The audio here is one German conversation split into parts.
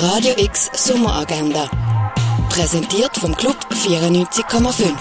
Radio X Sommeragenda. Präsentiert vom Club 94,5.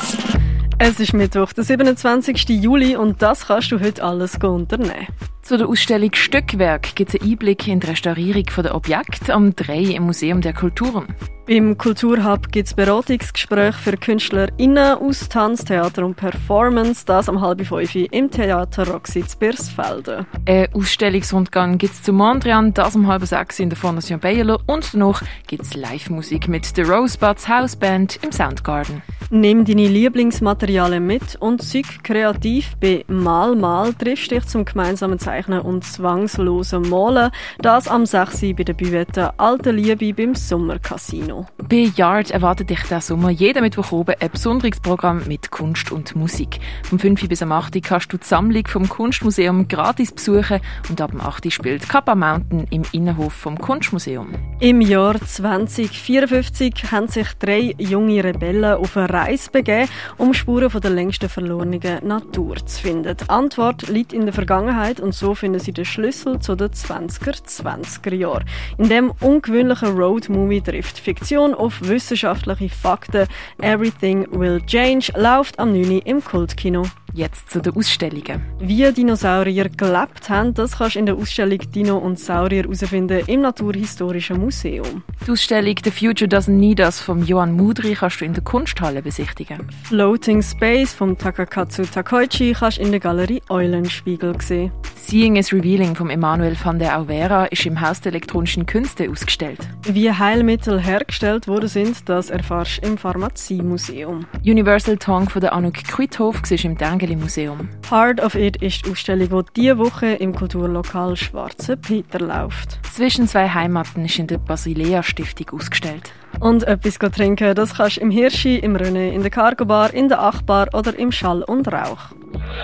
Es ist Mittwoch, der 27. Juli und das kannst du heute alles unternehmen. Zu der Ausstellung Stückwerk gibt es einen Einblick in die Restaurierung der Objekte am 3 im Museum der Kulturen. Beim Kulturhub gibt es Beratungsgespräche für KünstlerInnen aus Tanz, Theater und Performance, das am halb fünf im Theater Roxitz Birsfelden. Ein Ausstellungsrundgang gibt es zu Mondrian, das um halb sechs in der Fondation Bayerlo und danach gibt es Live-Musik mit der Rosebuds Houseband im Soundgarden. Nimm deine Lieblingsmaterialien mit und sei kreativ. Bei Mal Mal triffst dich zum gemeinsamen Zeichnen und zwangslosen Malen. Das am 6. bei der Büvette Alte Liebe beim Sommercasino. Bei Yard erwartet dich der Sommer jeden Mittwoch oben ein besonderes Programm mit Kunst und Musik. Vom 5 bis am 8 kannst du die Sammlung vom Kunstmuseum gratis besuchen und ab dem 8 spielt Kappa Mountain im Innenhof vom Kunstmuseum. Im Jahr 2054 haben sich drei junge Rebellen auf eine Reise begeben, um Spuren von der längsten verlorenen Natur zu finden. Die Antwort liegt in der Vergangenheit und so finden sie den Schlüssel zu den 20er, 20er Jahren. In dem ungewöhnlichen Road-Movie trifft Fiktion auf wissenschaftliche Fakten. Everything Will Change läuft am 9. im Kultkino. Jetzt zu den Ausstellungen. Wie Dinosaurier gelebt haben, das kannst du in der Ausstellung Dino und Saurier herausfinden im Naturhistorischen Museum. Die Ausstellung The Future Doesn't Need Us von Johann Mudri kannst du in der Kunsthalle besichtigen. Floating Space von Takakatsu Takoichi kannst du in der Galerie Eulenspiegel sehen. Seeing is Revealing von Emanuel van der Auvera ist im Haus der elektronischen Künste ausgestellt. Wie Heilmittel hergestellt worden sind, das erfährst du im Pharmaziemuseum. Universal Tongue von der Anouk Kuithof ist im Dengeli Museum. Part of It ist die Ausstellung, die diese Woche im Kulturlokal Schwarze Peter läuft. Zwischen zwei Heimaten ist in der Basilea Stiftung ausgestellt. Und etwas trinken, das kannst du im Hirschi, im René, in der Cargo Bar, in der Achbar oder im Schall und Rauch.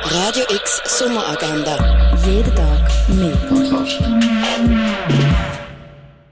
Radio X Sommeragenda. Jeden Tag mehr.